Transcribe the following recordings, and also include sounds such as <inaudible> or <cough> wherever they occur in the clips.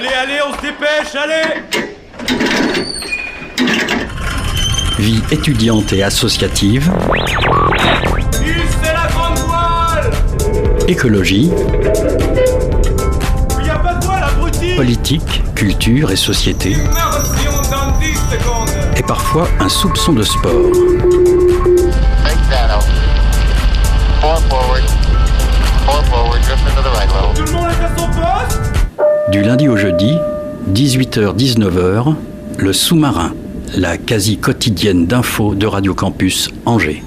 Allez, allez, on se dépêche, allez Vie étudiante et associative. c'est la grande voile Écologie. Il a pas de voile, abruti Politique, culture et société. Immersion dans 10 secondes Et parfois un soupçon de sport. Big shadow. Four forward. Four forward, drift into the right level. Du lundi au jeudi, 18h-19h, le sous-marin, la quasi quotidienne d'infos de Radio Campus Angers.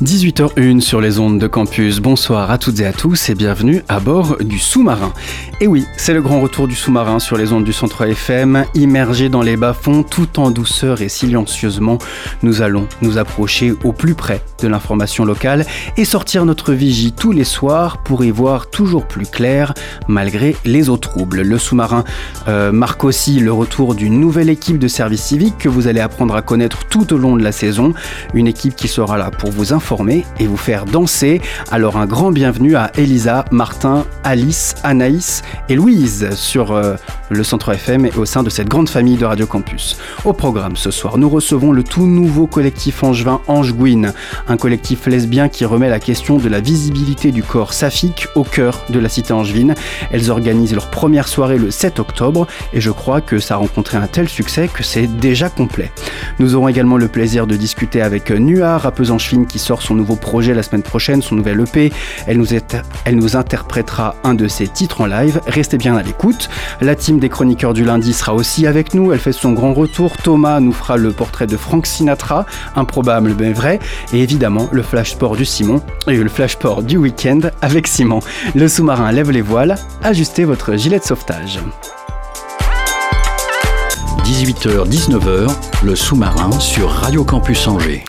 18h01 sur les ondes de campus. Bonsoir à toutes et à tous et bienvenue à bord du sous-marin. Et oui, c'est le grand retour du sous-marin sur les ondes du centre FM, immergé dans les bas-fonds tout en douceur et silencieusement. Nous allons nous approcher au plus près de l'information locale et sortir notre vigie tous les soirs pour y voir toujours plus clair malgré les eaux troubles. Le sous-marin euh, marque aussi le retour d'une nouvelle équipe de service civique que vous allez apprendre à connaître tout au long de la saison. Une équipe qui sera là pour vous informer et vous faire danser. Alors un grand bienvenue à Elisa, Martin, Alice, Anaïs et Louise sur euh, le Centre FM et au sein de cette grande famille de Radio Campus. Au programme ce soir, nous recevons le tout nouveau collectif angevin Ange Gouine, un collectif lesbien qui remet la question de la visibilité du corps saphique au cœur de la cité angevine. Elles organisent leur première soirée le 7 octobre et je crois que ça a rencontré un tel succès que c'est déjà complet. Nous aurons également le plaisir de discuter avec Nua, rappeuse angevine qui sort son nouveau projet la semaine prochaine, son nouvel EP. Elle nous, est, elle nous interprétera un de ses titres en live. Restez bien à l'écoute. La team des chroniqueurs du lundi sera aussi avec nous. Elle fait son grand retour. Thomas nous fera le portrait de Frank Sinatra, improbable mais vrai. Et évidemment, le flash sport du Simon et le flash sport du week-end avec Simon. Le sous-marin lève les voiles. Ajustez votre gilet de sauvetage. 18h-19h, le sous-marin sur Radio Campus Angers.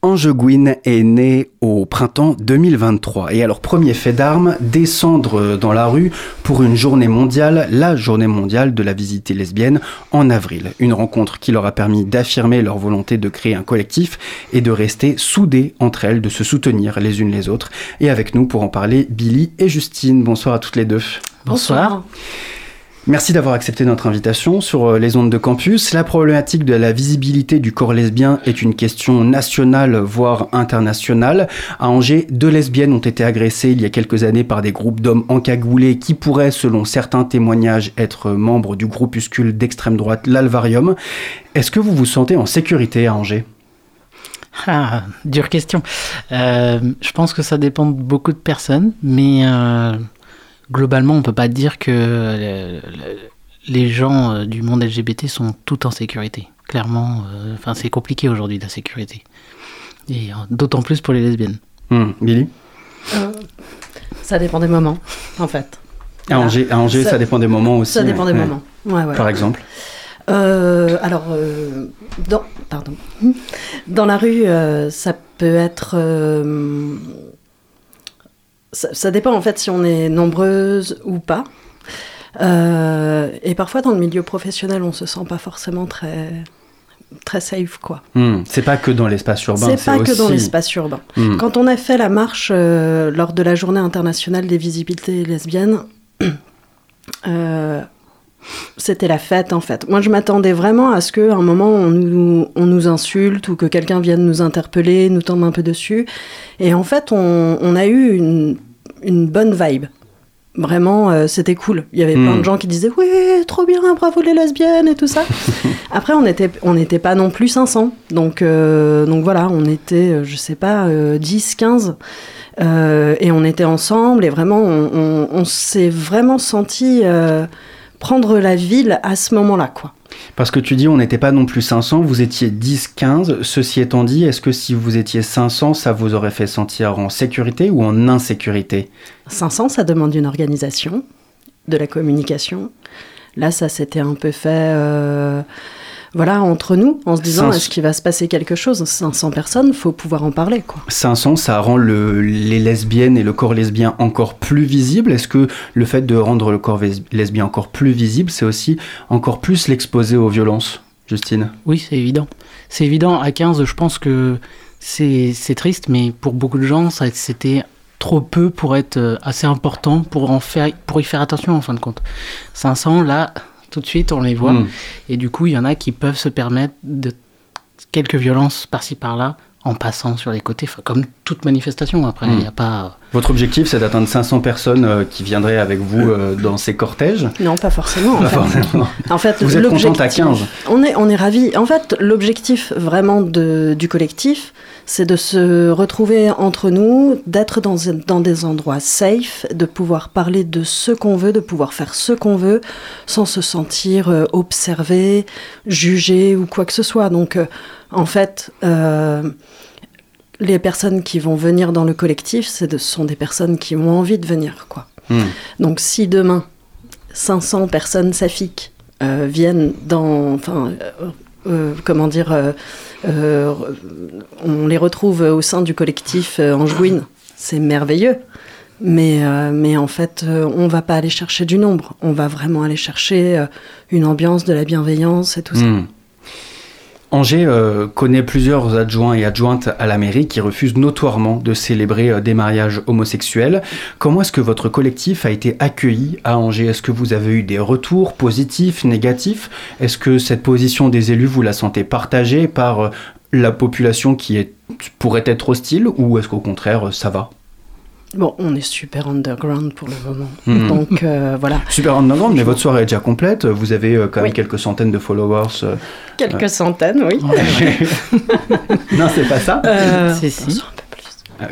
Ange Gouin est né au printemps 2023 et alors premier fait d'armes, descendre dans la rue pour une journée mondiale, la journée mondiale de la visite lesbienne en avril. Une rencontre qui leur a permis d'affirmer leur volonté de créer un collectif et de rester soudés entre elles, de se soutenir les unes les autres. Et avec nous pour en parler, Billy et Justine. Bonsoir à toutes les deux. Bonsoir. Merci d'avoir accepté notre invitation sur euh, les ondes de campus. La problématique de la visibilité du corps lesbien est une question nationale, voire internationale. À Angers, deux lesbiennes ont été agressées il y a quelques années par des groupes d'hommes encagoulés qui pourraient, selon certains témoignages, être membres du groupuscule d'extrême droite l'Alvarium. Est-ce que vous vous sentez en sécurité à Angers? Ah, dure question. Euh, je pense que ça dépend de beaucoup de personnes, mais euh, globalement, on peut pas dire que le, le, les gens euh, du monde LGBT sont tout en sécurité. Clairement, euh, enfin, c'est compliqué aujourd'hui la sécurité, et euh, d'autant plus pour les lesbiennes. Mmh. Billy Ça dépend des moments, en fait. À Angers, à Angers ça, ça, dépend des moments aussi. Ça dépend des ouais. moments. Ouais, ouais. Par exemple euh, alors, euh, dans, pardon. dans la rue, euh, ça peut être. Ça, ça, dépend en fait si on est nombreuse ou pas. Euh, et parfois, dans le milieu professionnel, on se sent pas forcément très très safe quoi. Mmh. C'est pas que dans l'espace urbain. C'est pas aussi... que dans l'espace urbain. Mmh. Quand on a fait la marche euh, lors de la Journée internationale des visibilités lesbiennes. <clears throat> Euh, c'était la fête en fait. Moi je m'attendais vraiment à ce qu'à un moment on nous, on nous insulte ou que quelqu'un vienne nous interpeller, nous tendre un peu dessus. Et en fait on, on a eu une, une, bonne vibe. Vraiment, euh, c'était cool. Il y avait mmh. plein de gens qui disaient oui, trop bien, bravo les lesbiennes et tout ça. <laughs> Après, on n'était on n'était pas non plus 500. Donc, euh, donc voilà, on était, je sais pas, euh, 10, 15. et on était ensemble et vraiment, on, on, on s'est vraiment senti euh, prendre la ville à ce moment-là, quoi. Parce que tu dis on n'était pas non plus 500, vous étiez 10, 15. Ceci étant dit, est-ce que si vous étiez 500, ça vous aurait fait sentir en sécurité ou en insécurité? 500, ça demande une organisation, de la communication. Là, ça s'était un peu fait... Euh voilà, entre nous, en se disant, est-ce qu'il va se passer quelque chose? 500 personnes, faut pouvoir en parler, quoi. 500, ça rend le, les lesbiennes et le corps lesbien encore plus visible. Est-ce que le fait de rendre le corps lesbien encore plus visible, c'est aussi encore plus l'exposer aux violences, Justine? Oui, c'est évident. C'est évident. À 15, je pense que c'est triste, mais pour beaucoup de gens, c'était trop peu pour être euh, assez important pour, en faire, pour y faire attention en fin de compte. 500, là, tout de suite, on les voit. Mm. Et du coup, il y en a qui peuvent se permettre de quelques violences par-ci par-là en passant sur les côtés, comme toute manifestation. Après, il Mm. n'y a pas. Votre objectif, c'est d'atteindre 500 personnes euh, qui viendraient avec vous euh, dans ces cortèges Non, pas forcément. En Pas fait. forcément. En fait, Vous êtes contente à l'objectif- 15 On est, on est ravis. En fait, l'objectif vraiment de, du collectif, c'est de se retrouver entre nous, d'être dans, dans des endroits safe, de pouvoir parler de ce qu'on veut, de pouvoir faire ce qu'on veut, sans se sentir euh, observé, jugé ou quoi que ce soit. Donc, euh, en fait, euh, les personnes qui vont venir dans le collectif, de- ce sont des personnes qui ont envie de venir, quoi. Hmm. Donc si demain 500 personnes safiques euh, viennent dans, enfin, euh, euh, comment dire, on les retrouve au sein du collectif Angewin, c'est merveilleux. Mais, euh, mais en fait, euh, on va pas aller chercher du nombre. On va vraiment aller chercher euh, une ambiance, de la bienveillance et tout ça. Angers euh, connaît plusieurs adjoints et adjointes à la mairie qui refusent notoirement de célébrer euh, des mariages homosexuels. Comment est-ce que votre collectif a été accueilli à Angers? Est-ce que vous avez eu des retours positifs, négatifs? Est-ce que cette position des élus, vous la sentez partagée par euh, la population qui pourrait être hostile ou est-ce qu'au contraire, ça va? Bon, on est super underground pour le moment. Mhm. Donc euh, voilà. Super underground, mais votre soirée est déjà complète. Vous avez euh, quand même Oui. quelques centaines de followers. euh. Quelques centaines, oui. <laughs> non, c'est pas ça. Euh, Si, si.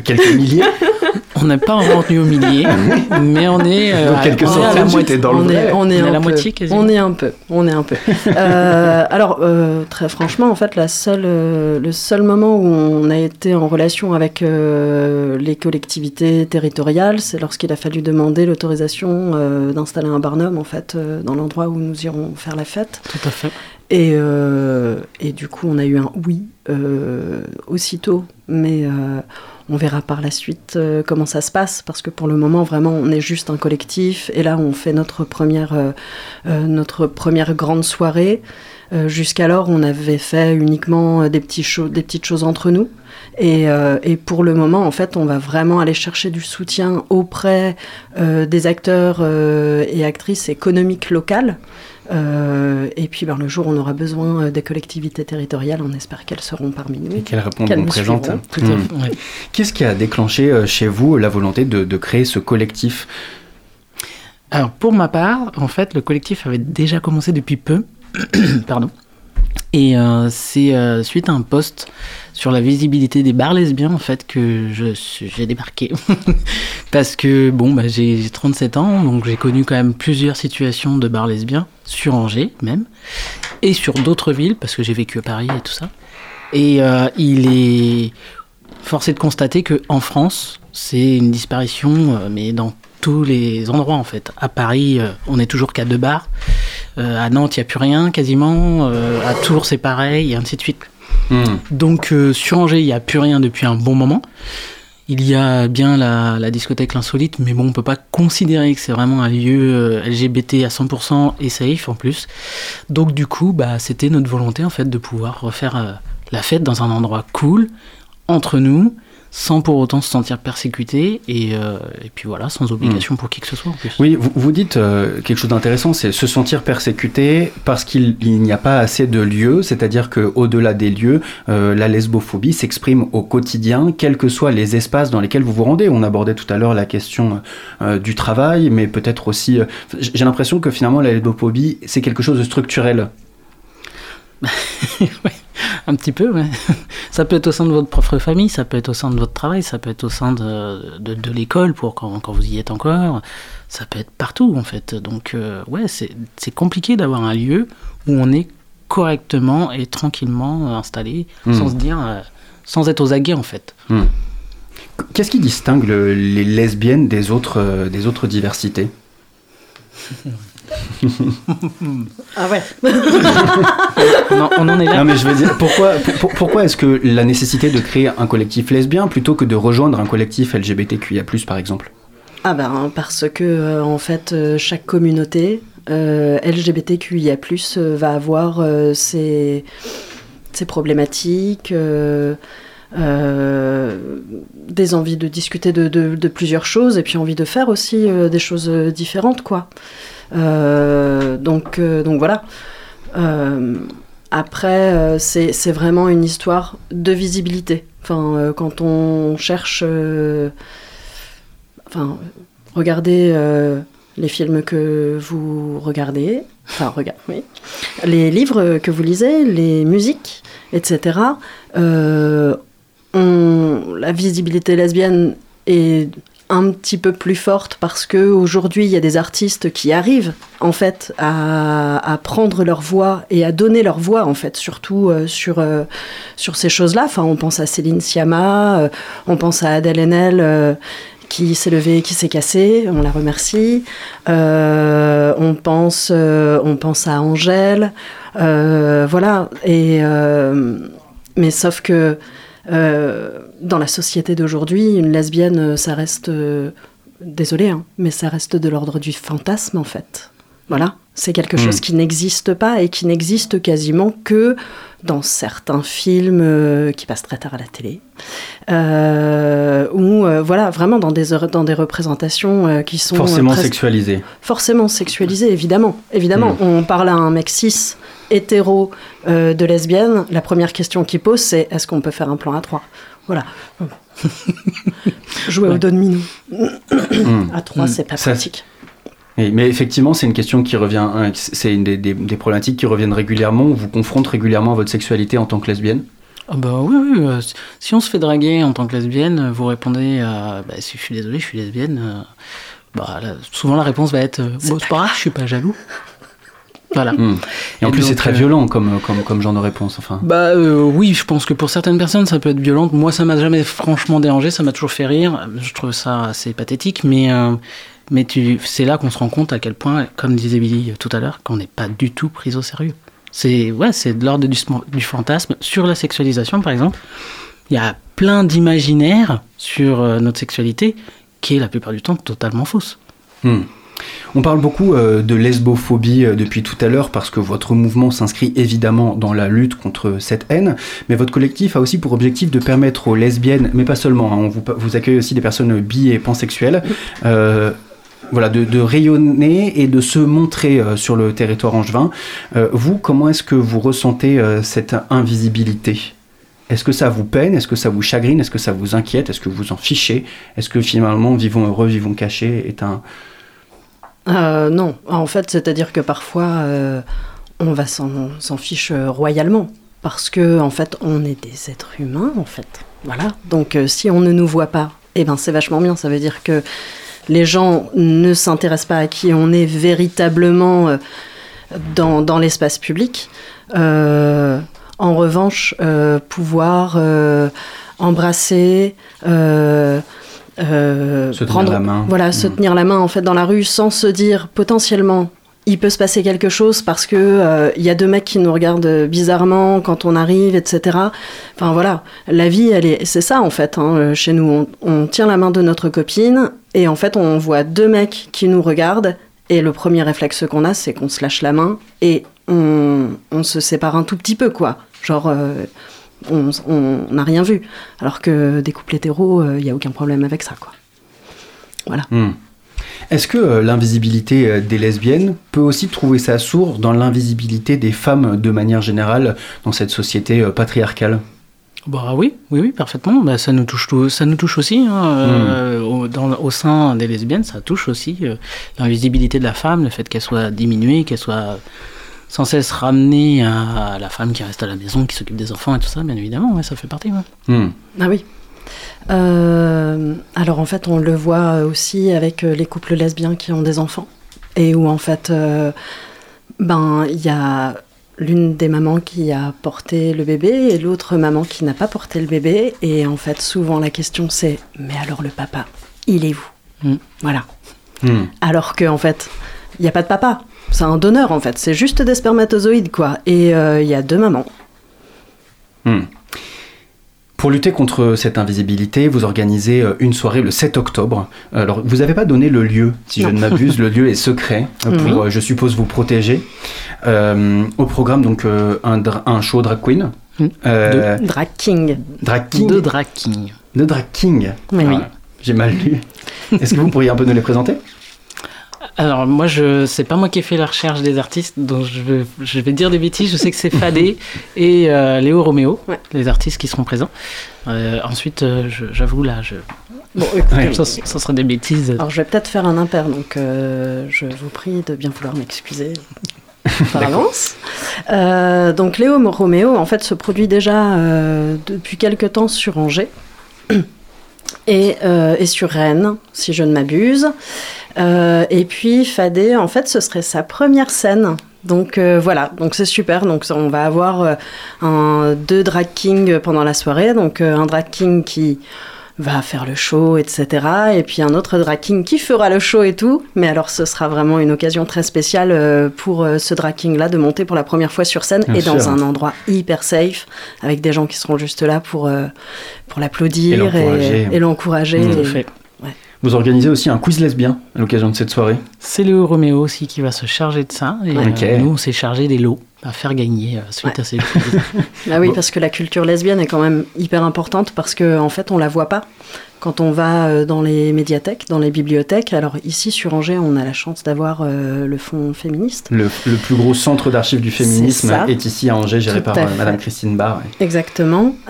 Quelques milliers. <laughs> On n'est pas en revenu au millier, mais on est, euh, Donc, quelques on est à la centaines, moitié. dans le on est, on est On est à un la peu, moitié, quasiment. On est un peu, on est un peu. Euh, alors, euh, très franchement, en fait, la seule, euh, le seul moment où on a été en relation avec euh, les collectivités territoriales, c'est lorsqu'il a fallu demander l'autorisation euh, d'installer un barnum, en fait, euh, dans l'endroit où nous irons faire la fête. Tout à fait. Et, euh, et du coup, on a eu un oui euh, aussitôt, mais euh, on verra par la suite euh, comment ça se passe, parce que pour le moment, vraiment, on est juste un collectif, et là, on fait notre première, euh, euh, notre première grande soirée. Euh, Jusqu'alors, on avait fait uniquement des, petits des petites choses entre nous. Et, euh, et pour le moment, en fait, on va vraiment aller chercher du soutien auprès euh, des acteurs et actrices économiques locales. Euh, et puis, ben, le jour où on aura besoin euh, des collectivités territoriales, on espère qu'elles seront parmi nous. Et quelles réponses Qu'elles vous nous présente suivront. Tout à Hmm. fait. ouais. <laughs> Qu'est-ce qui a déclenché euh, chez vous la volonté de, de créer ce collectif? Alors, pour ma part, en fait, le collectif avait déjà commencé depuis peu. <coughs> Pardon. Et euh, c'est euh, suite à un post sur la visibilité des bars lesbiens, en fait, que j'ai débarqué. <laughs> Parce que, bon, bah, j'ai j'ai 37 ans, donc j'ai connu quand même plusieurs situations de bars lesbiens, sur Angers même, et sur d'autres villes, parce que j'ai vécu à Paris et tout ça. Et euh, il est forcé de constater que en France, c'est une disparition, mais dans tous les endroits en fait. À Paris, on est toujours qu'à deux bars. Euh, à Nantes, il n'y a plus rien quasiment. Euh, à Tours, c'est pareil, et ainsi de suite. Hmm. Donc euh, sur Angers, il n'y a plus rien depuis un bon moment. Il y a bien la, la discothèque L'Insolite, mais bon, on peut pas considérer que c'est vraiment un lieu LGBT à 100% et safe en plus. Donc du coup, bah, c'était notre volonté en fait de pouvoir refaire euh, la fête dans un endroit cool, entre nous, sans pour autant se sentir persécuté, et, euh, et puis voilà, sans obligation pour qui que ce soit en plus. Oui, vous, vous dites euh, quelque chose d'intéressant, c'est se sentir persécuté parce qu'il il n'y a pas assez de lieux, c'est-à-dire qu'au-delà des lieux, euh, la lesbophobie s'exprime au quotidien, quels que soient les espaces dans lesquels vous vous rendez. On abordait tout à l'heure la question du travail, mais peut-être aussi... J'ai l'impression que finalement la lesbophobie, c'est quelque chose de structurel. Ouais, <laughs> <laughs> un petit peu, ouais. <laughs> Ça peut être au sein de votre propre famille, ça peut être au sein de votre travail, ça peut être au sein de, de, de l'école pour quand, quand vous y êtes encore, ça peut être partout en fait. Donc euh, ouais, c'est compliqué d'avoir un lieu où on est correctement et tranquillement installé, Hmm. sans se dire, euh, sans être aux aguets en fait. Qu'est-ce qui distingue le- les lesbiennes des autres, euh, des autres diversités? <laughs> Ah ouais. Non, on en est là. Non mais je veux dire, pourquoi, pour- pour- pourquoi est-ce que la nécessité de créer un collectif lesbien plutôt que de rejoindre un collectif LGBTQIA+, par exemple? Ah ben parce que euh, en fait euh, chaque communauté euh, LGBTQIA+ euh, va avoir euh, ses, ses problématiques, euh, des envies de discuter de, de, plusieurs choses et puis envie de faire aussi des choses différentes, quoi. Donc, donc voilà. après, c'est vraiment une histoire de visibilité. Enfin, quand on cherche enfin, regardez euh, les films que vous regardez, enfin, regarde, oui, les livres que vous lisez, les musiques, etc. Euh, la visibilité lesbienne est un petit peu plus forte parce que aujourd'hui il y a des artistes qui arrivent en fait à, prendre leur voix et à donner leur voix en fait surtout euh, sur sur ces choses-là enfin on pense à Céline Sciamma on pense à Adèle Haenel qui s'est levé, qui s'est cassé, on la remercie. Euh, on, pense, euh, on pense à Angèle, euh, voilà. Et, mais sauf que dans la société d'aujourd'hui, une lesbienne, ça reste, désolé, hein, mais ça reste de l'ordre du fantasme en fait. Voilà, c'est quelque chose hmm. qui n'existe pas et qui n'existe quasiment que dans certains films euh, qui passent très tard à la télé, euh, ou euh, voilà, vraiment dans des, dans des représentations qui sont... Forcément sexualisées. Forcément sexualisées, évidemment. Évidemment, hmm. on parle à un mec cis, hétéro, de lesbienne, la première question qu'il pose, c'est est-ce qu'on peut faire un plan à trois? Voilà. <laughs> Jouer au dos de minou. à trois, c'est pas pratique mais effectivement, c'est une question qui revient, hein, c'est une des, problématiques qui reviennent régulièrement, on vous confronte régulièrement à votre sexualité en tant que lesbienne? Ah bah oui, oui. Euh, si on se fait draguer en tant que lesbienne, vous répondez à bah, si je suis désolé, je suis lesbienne. Euh, bah, souvent la réponse va être bon, c'est pas grave, je suis pas jaloux. Voilà. Hmm. Et en plus, c'est très euh, violent comme, comme, comme genre de réponse. Enfin. Bah oui, je pense que pour certaines personnes, ça peut être violent. Moi, ça m'a jamais franchement dérangé, ça m'a toujours fait rire. Je trouve ça assez pathétique, mais mais tu, c'est là qu'on se rend compte à quel point, comme disait Billy tout à l'heure, qu'on n'est pas du tout pris au sérieux. C'est ouais, de l'ordre du, du, fantasme. Sur la sexualisation, par exemple, il y a plein d'imaginaires sur euh, notre sexualité qui est la plupart du temps totalement fausse. Hmm. On parle beaucoup euh, de lesbophobie euh, depuis tout à l'heure parce que votre mouvement s'inscrit évidemment dans la lutte contre cette haine, mais votre collectif a aussi pour objectif de permettre aux lesbiennes, mais pas seulement, hein, vous, vous accueille aussi des personnes bi et pansexuelles, voilà, de, rayonner et de se montrer euh, sur le territoire angevin. Euh, vous, comment est-ce que vous ressentez euh, cette invisibilité? Est-ce que ça vous peine? Est-ce que ça vous chagrine? Est-ce que ça vous inquiète? Est-ce que vous en fichez? Est-ce que finalement, vivons heureux, vivons cachés est un... non, en fait, c'est-à-dire que parfois, on va s'en fiche royalement. Parce que, en fait, on est des êtres humains, en fait. Voilà. Donc, si on ne nous voit pas, eh ben, c'est vachement bien. Ça veut dire que les gens ne s'intéressent pas à qui on est véritablement euh, dans, l'espace public. Euh, en revanche, euh, pouvoir embrasser, se prendre, la main. voilà, se mm. tenir la main en fait dans la rue sans se dire potentiellement il peut se passer quelque chose parce que euh, il y a deux mecs qui nous regardent bizarrement quand on arrive, etc. Enfin voilà, la vie, elle est, c'est ça en fait. Hein, euh, chez nous, on, tient la main de notre copine et en fait, on voit deux mecs qui nous regardent et le premier réflexe qu'on a, c'est qu'on se lâche la main et on, se sépare un tout petit peu, quoi. Genre, euh, on n'a rien vu. Alors que des couples hétéros, il n'y a aucun problème avec ça, quoi. Voilà. Hmm. Est-ce que euh, l'invisibilité euh, des lesbiennes peut aussi trouver sa source dans l'invisibilité des femmes de manière générale dans cette société euh, patriarcale? Bah oui, oui, oui, parfaitement. Bah, ça nous touche, ça nous touche aussi. Hein, hmm. au, sein des lesbiennes, ça touche aussi l'invisibilité de la femme, le fait qu'elle soit diminuée, qu'elle soit sans cesse ramenée à la femme qui reste à la maison, qui s'occupe des enfants et tout ça, bien évidemment, ça fait partie. Hmm. Ah oui. Euh, alors en fait, on le voit aussi avec euh, les couples lesbiens qui ont des enfants et où en fait, euh, ben il y a l'une des mamans qui a porté le bébé et l'autre maman qui n'a pas porté le bébé et en fait souvent la question c'est mais alors le papa, il est où? Mm. Voilà. Mm. Alors que en fait, il n'y a pas de papa. C'est un donneur en fait. C'est juste des spermatozoïdes quoi. Et il y a deux mamans. Mm. Pour lutter contre cette invisibilité, vous organisez euh, une soirée le 7 octobre. Alors, vous n'avez pas donné le lieu, si je ne m'abuse. le lieu est secret <laughs> euh, pour, mhm. je suppose, vous protéger. Euh, au programme, donc, un, un, show drag queen. Euh, Drag King. drag king. De drag king. De drag king. Oui. Oui. Ah, J'ai mal lu. <laughs> Est-ce que vous pourriez un peu nous les présenter? Alors moi, je c'est pas moi qui ai fait la recherche des artistes, donc je vais, je vais dire des bêtises. Je sais que c'est <laughs> Fadé et euh, Léo Roméo, Ouais. les artistes qui seront présents. Euh, ensuite, euh, j'avoue là, je, Bon, écoutez, ça, ça sera des bêtises. Alors, je vais peut-être faire un impair, donc je vous prie de bien vouloir m'excuser <laughs> par avance. Donc, Léo Roméo, en fait, se produit déjà depuis quelque temps sur Angers et, euh, et sur Rennes, si je ne m'abuse. Euh, et puis, Fadé, en fait, ce serait sa première scène. Donc euh, voilà, donc c'est super. Donc on va avoir deux drag kings pendant la soirée. Donc un drag king qui va faire le show, etc. Et puis un autre drag king qui fera le show et tout. Mais alors ce sera vraiment une occasion très spéciale euh, pour euh, ce drag king-là de monter pour la première fois sur scène Bien et dans un endroit hyper safe, avec des gens qui seront juste là pour, euh, pour Et l'applaudir l'encourager. et, et l'encourager. Mmh. Tout à Et- fait. Vous organisez aussi un quiz lesbien à l'occasion de cette soirée. C'est Léo Roméo aussi qui va se charger de ça. Et euh, nous, on s'est chargé des lots à faire gagner euh, suite Ouais. à ces quiz. <laughs> Bah oui, Bon. parce que la culture lesbienne est quand même hyper importante parce qu'en en fait, on la voit pas quand on va euh, dans les médiathèques, dans les bibliothèques. Alors ici, sur Angers, on a la chance d'avoir euh, le fonds féministe. Le, le plus gros centre d'archives du féminisme est ici à Angers, géré Tout par. Madame Christine Barr. ouais. Exactement. <clears throat>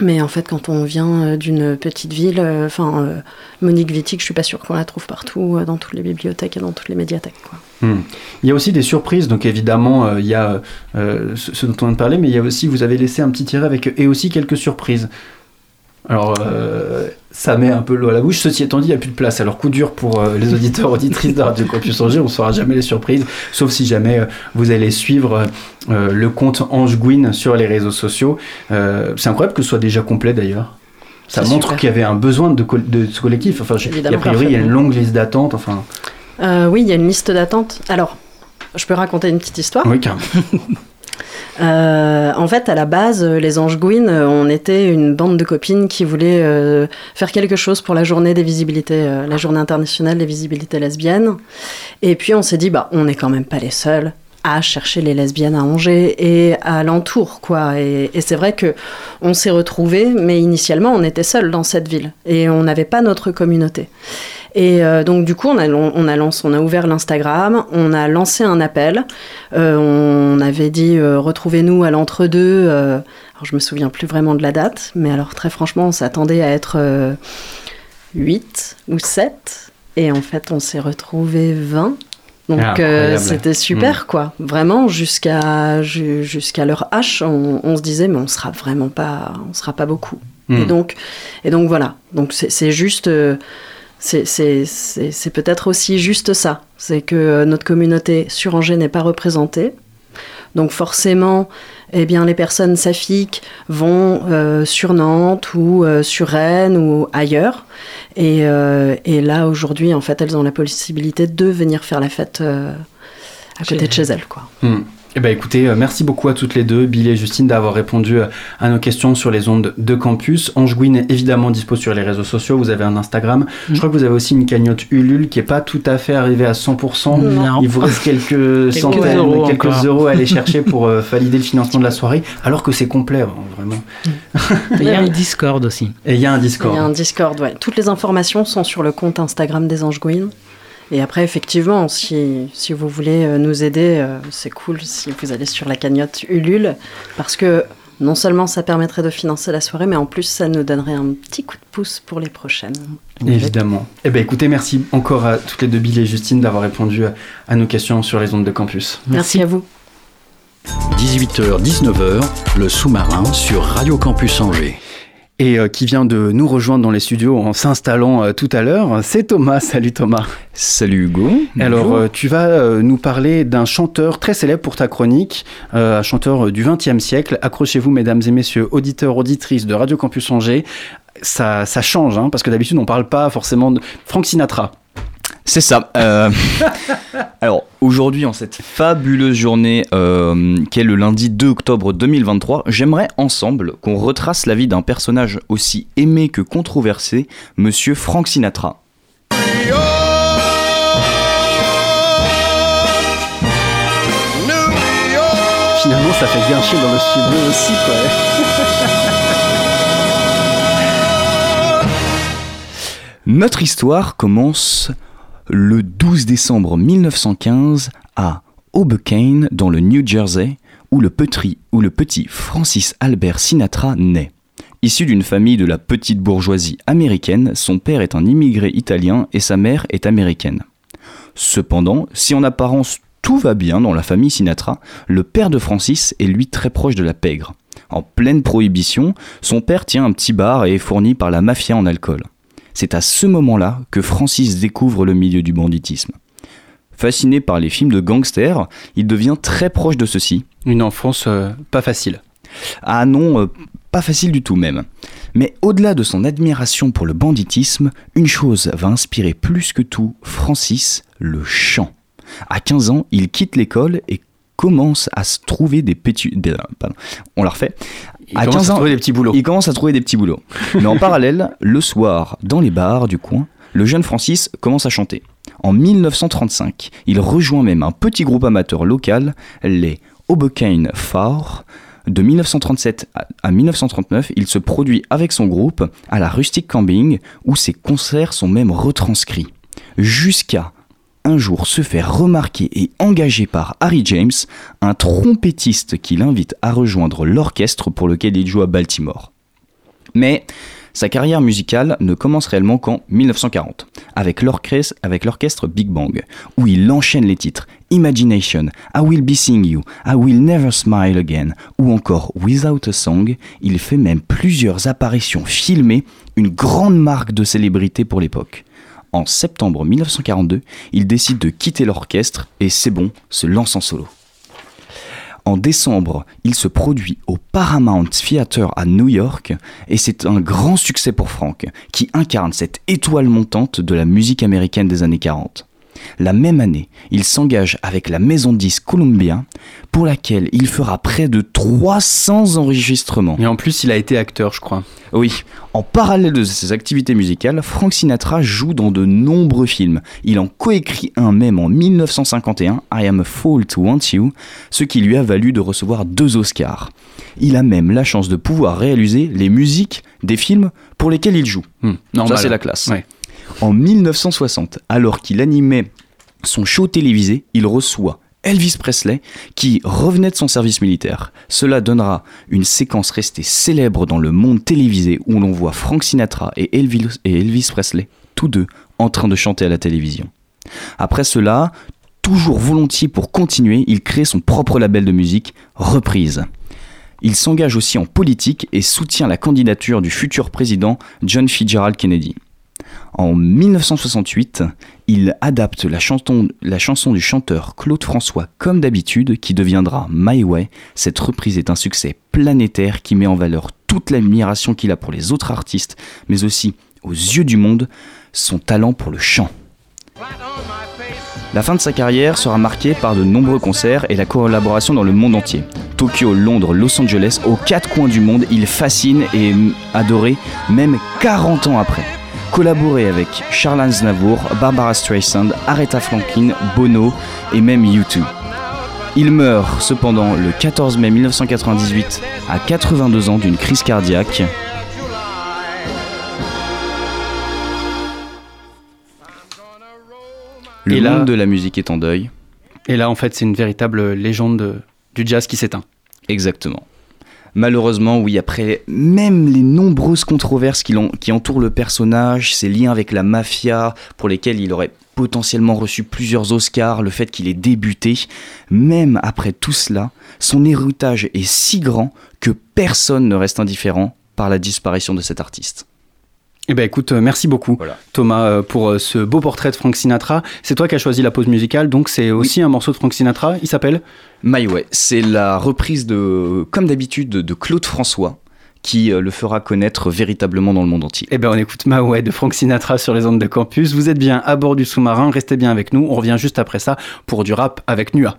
Mais en fait, quand on vient euh, d'une petite ville, euh, enfin, euh, Monique Wittig, je suis pas sûre qu'on la trouve partout, dans toutes les bibliothèques et dans toutes les médiathèques. Hmm. Il y a aussi des surprises, donc évidemment, il y a ce, ce dont on vient de parler, mais il y a aussi, vous avez laissé un petit tiret avec et aussi quelques surprises. Alors, euh, ça met un peu l'eau à la bouche. Ceci étant dit, il n'y a plus de place. Alors, coup dur pour euh, les auditeurs, auditrices de Radio Campus Angers, on ne saura jamais les surprises, sauf si jamais euh, vous allez suivre euh, le compte Ange Gwyn sur les réseaux sociaux. Euh, C'est incroyable que ce soit déjà complet d'ailleurs. Ça montre qu'il y avait un besoin de, ce collectif. Enfin, a priori, il y a une longue liste d'attente. Enfin, Euh, oui, il y a une liste d'attente. Alors, je peux raconter une petite histoire? Oui, carrément. <laughs> Euh, en fait, à la base, euh, les Anges Gouines, euh, on était une bande de copines qui voulaient faire quelque chose pour la journée des visibilités, la journée internationale des visibilités lesbiennes. Et puis on s'est dit, bah, on n'est quand même pas les seuls à chercher les lesbiennes à Angers et à l'entour, quoi. Et, et c'est vrai que on s'est retrouvés, mais initialement, on était seuls dans cette ville et on n'avait pas notre communauté. Et euh, donc du coup, on a, on a lancé, on a ouvert l'Instagram, on a lancé un appel. Euh, on avait dit euh, retrouvez-nous à l'entre-deux. alors je me souviens plus vraiment de la date, mais alors très franchement, on s'attendait à être euh, 8 ou 7. Et en fait, on s'est retrouvés 20. Donc Ah, euh, c'était super quoi. Vraiment jusqu'à ju- jusqu'à l'heure H, on, on se disait mais on sera vraiment pas on sera pas beaucoup. Et Hmm. donc et donc voilà. Donc c'est c'est juste euh, c'est peut-être aussi juste ça. C'est que euh, notre communauté sur Angers n'est pas représentée. Donc forcément, eh bien, les personnes saphiques vont euh, sur Nantes ou euh, sur Rennes ou ailleurs. Et, euh, et là, aujourd'hui, en fait, elles ont la possibilité de venir faire la fête euh, à côté de chez elles. Quoi. Hmm. Eh ben écoutez, euh, merci beaucoup à toutes les deux, Billy et Justine, d'avoir répondu euh, à nos questions sur les ondes de campus. Ange Gwyn est évidemment dispo sur les réseaux sociaux, vous avez un Instagram. Je crois que vous avez aussi une cagnotte Ulule qui est pas tout à fait arrivée à 100%. Non. Il vous reste <laughs> quelques centaines, euros quelques encore. euros à aller <laughs> chercher pour euh, valider le financement de la soirée, alors que c'est complet, hein, vraiment. Il y a un Discord aussi. Et il y a un Il Discord. y a un Discord, ouais. Toutes les informations sont sur le compte Instagram des Anges. Et après, effectivement, si, si vous voulez euh, nous aider, euh, c'est cool si vous allez sur la cagnotte Ulule, parce que non seulement ça permettrait de financer la soirée, mais en plus ça nous donnerait un petit coup de pouce pour les prochaines. Évidemment. Eh ben écoutez, merci encore à toutes les deux, Billy et Justine, d'avoir répondu à- à nos questions sur les ondes de campus. Merci à vous. 18h-19h, le sous-marin sur Radio Campus Angers. Et euh, qui vient de nous rejoindre dans les studios en s'installant euh, tout à l'heure, c'est Thomas. <laughs> Salut Thomas. Salut Hugo. Alors, Bonjour. euh, tu vas nous parler d'un chanteur très célèbre pour ta chronique, un chanteur du XXe siècle. Accrochez-vous, mesdames et messieurs, auditeurs, auditrices de Radio Campus Angers. Ça, ça change, hein, parce que d'habitude, on parle pas forcément de Frank Sinatra. C'est ça. euh, <laughs> Alors aujourd'hui, en cette fabuleuse journée euh, qui est le lundi 2 octobre 2023, j'aimerais ensemble qu'on retrace la vie d'un personnage aussi aimé que controversé, Monsieur Frank Sinatra. finalement, ça fait bien chier dans le studio aussi, quoi. Notre histoire commence le 12 décembre 1915 à Hoboken, dans le New Jersey, où le petit, où le petit Francis Albert Sinatra naît. Issu d'une famille de la petite bourgeoisie américaine, son père est un immigré italien et sa mère est américaine. Cependant, si en apparence tout va bien dans la famille Sinatra, le père de Francis est lui très proche de la pègre. En pleine prohibition, son père tient un petit bar et est fourni par la mafia en alcool. C'est à ce moment-là que Francis découvre le milieu du banditisme. Fasciné par les films de gangsters, il devient très proche de ceux-ci. Une enfance euh, pas facile. Ah non, euh, pas facile du tout même. Mais au-delà de son admiration pour le banditisme, une chose va inspirer plus que tout Francis, le chant. À 15 ans, il quitte l'école et commence à se trouver des petits... des- pardon, on la refait. Il À commence 15 à trouver des petits boulots. il commence à trouver des petits boulots. Mais en <laughs> parallèle, le soir, dans les bars du coin, le jeune Francis commence à chanter. En 1935, il rejoint même un petit groupe amateur local, les Hoboken Four. De 1937 à- à 1939, il se produit avec son groupe à la Rustic Camping, où ses concerts sont même retranscrits. Jusqu'à un jour se faire remarquer et engagé par Harry James, un trompettiste qui l'invite à rejoindre l'orchestre pour lequel il joue à Baltimore. Mais sa carrière musicale ne commence réellement qu'en 1940, avec l'orchestre, avec l'orchestre Big Bang, où il enchaîne les titres Imagination, I Will Be Seeing You, I Will Never Smile Again, ou encore Without a Song. Il fait même plusieurs apparitions filmées, une grande marque de célébrité pour l'époque. En septembre 1942, il décide de quitter l'orchestre et c'est bon, se lance en solo. En décembre, il se produit au Paramount Theater à New York et c'est un grand succès pour Frank, qui incarne cette étoile montante de la musique américaine des années 40. La même année, il s'engage avec la maison de disques Columbia, pour laquelle il fera près de 300 enregistrements. Et en plus, il a été acteur, je crois. Oui, en parallèle de ses activités musicales, Frank Sinatra joue dans de nombreux films. Il en coécrit un même en 1951, I Am a Fool to Want You, ce qui lui a valu de recevoir deux Oscars. Il a même la chance de pouvoir réaliser les musiques des films pour lesquels il joue. Hmm. Ça, c'est la classe. Ouais. En 1960, alors qu'il animait son show télévisé, il reçoit Elvis Presley qui revenait de son service militaire. Cela donnera une séquence restée célèbre dans le monde télévisé où l'on voit Frank Sinatra et Elvis, et Elvis Presley, tous deux, en train de chanter à la télévision. Après cela, toujours volontiers pour continuer, il crée son propre label de musique, Reprise. Il s'engage aussi en politique et soutient la candidature du futur président John Fitzgerald Kennedy. En 1968, il adapte la chanson, du chanteur Claude François comme d'habitude qui deviendra My Way. Cette reprise est un succès planétaire qui met en valeur toute l'admiration qu'il a pour les autres artistes, mais aussi, aux yeux du monde, son talent pour le chant. La fin de sa carrière sera marquée par de nombreux concerts et la collaboration dans le monde entier. Tokyo, Londres, Los Angeles, aux quatre coins du monde, il fascine et est adoré même 40 ans après. Collaboré avec Charles Aznavour, Barbara Streisand, Aretha Franklin, Bono et même U2. Il meurt cependant le 14 mai 1998 à 82 ans d'une crise cardiaque. Le Et là- monde de la musique est en deuil. Et là, en fait, c'est une véritable légende de- du jazz qui s'éteint. Exactement. Malheureusement, oui, après même les nombreuses controverses qui, entourent le personnage, ses liens avec la mafia, pour lesquels il aurait potentiellement reçu plusieurs Oscars, le fait qu'il ait débuté, même après tout cela, son héritage est si grand que personne ne reste indifférent par la disparition de cet artiste. Eh ben écoute, euh, merci beaucoup Voilà. Thomas euh, pour euh, ce beau portrait de Frank Sinatra. C'est toi qui as choisi la pause musicale, donc c'est aussi un morceau de Frank Sinatra. Il s'appelle My Way, c'est la reprise de, comme d'habitude, de Claude François, qui le fera connaître véritablement dans le monde entier. Eh ben on écoute Maoué de Frank Sinatra sur les ondes de campus. Vous êtes bien à bord du sous-marin, restez bien avec nous. On revient juste après ça pour du rap avec Nua.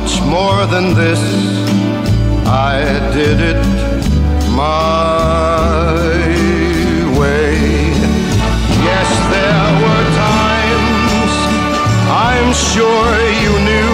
much more than this, I did it my way. Yes, there were times I'm sure you knew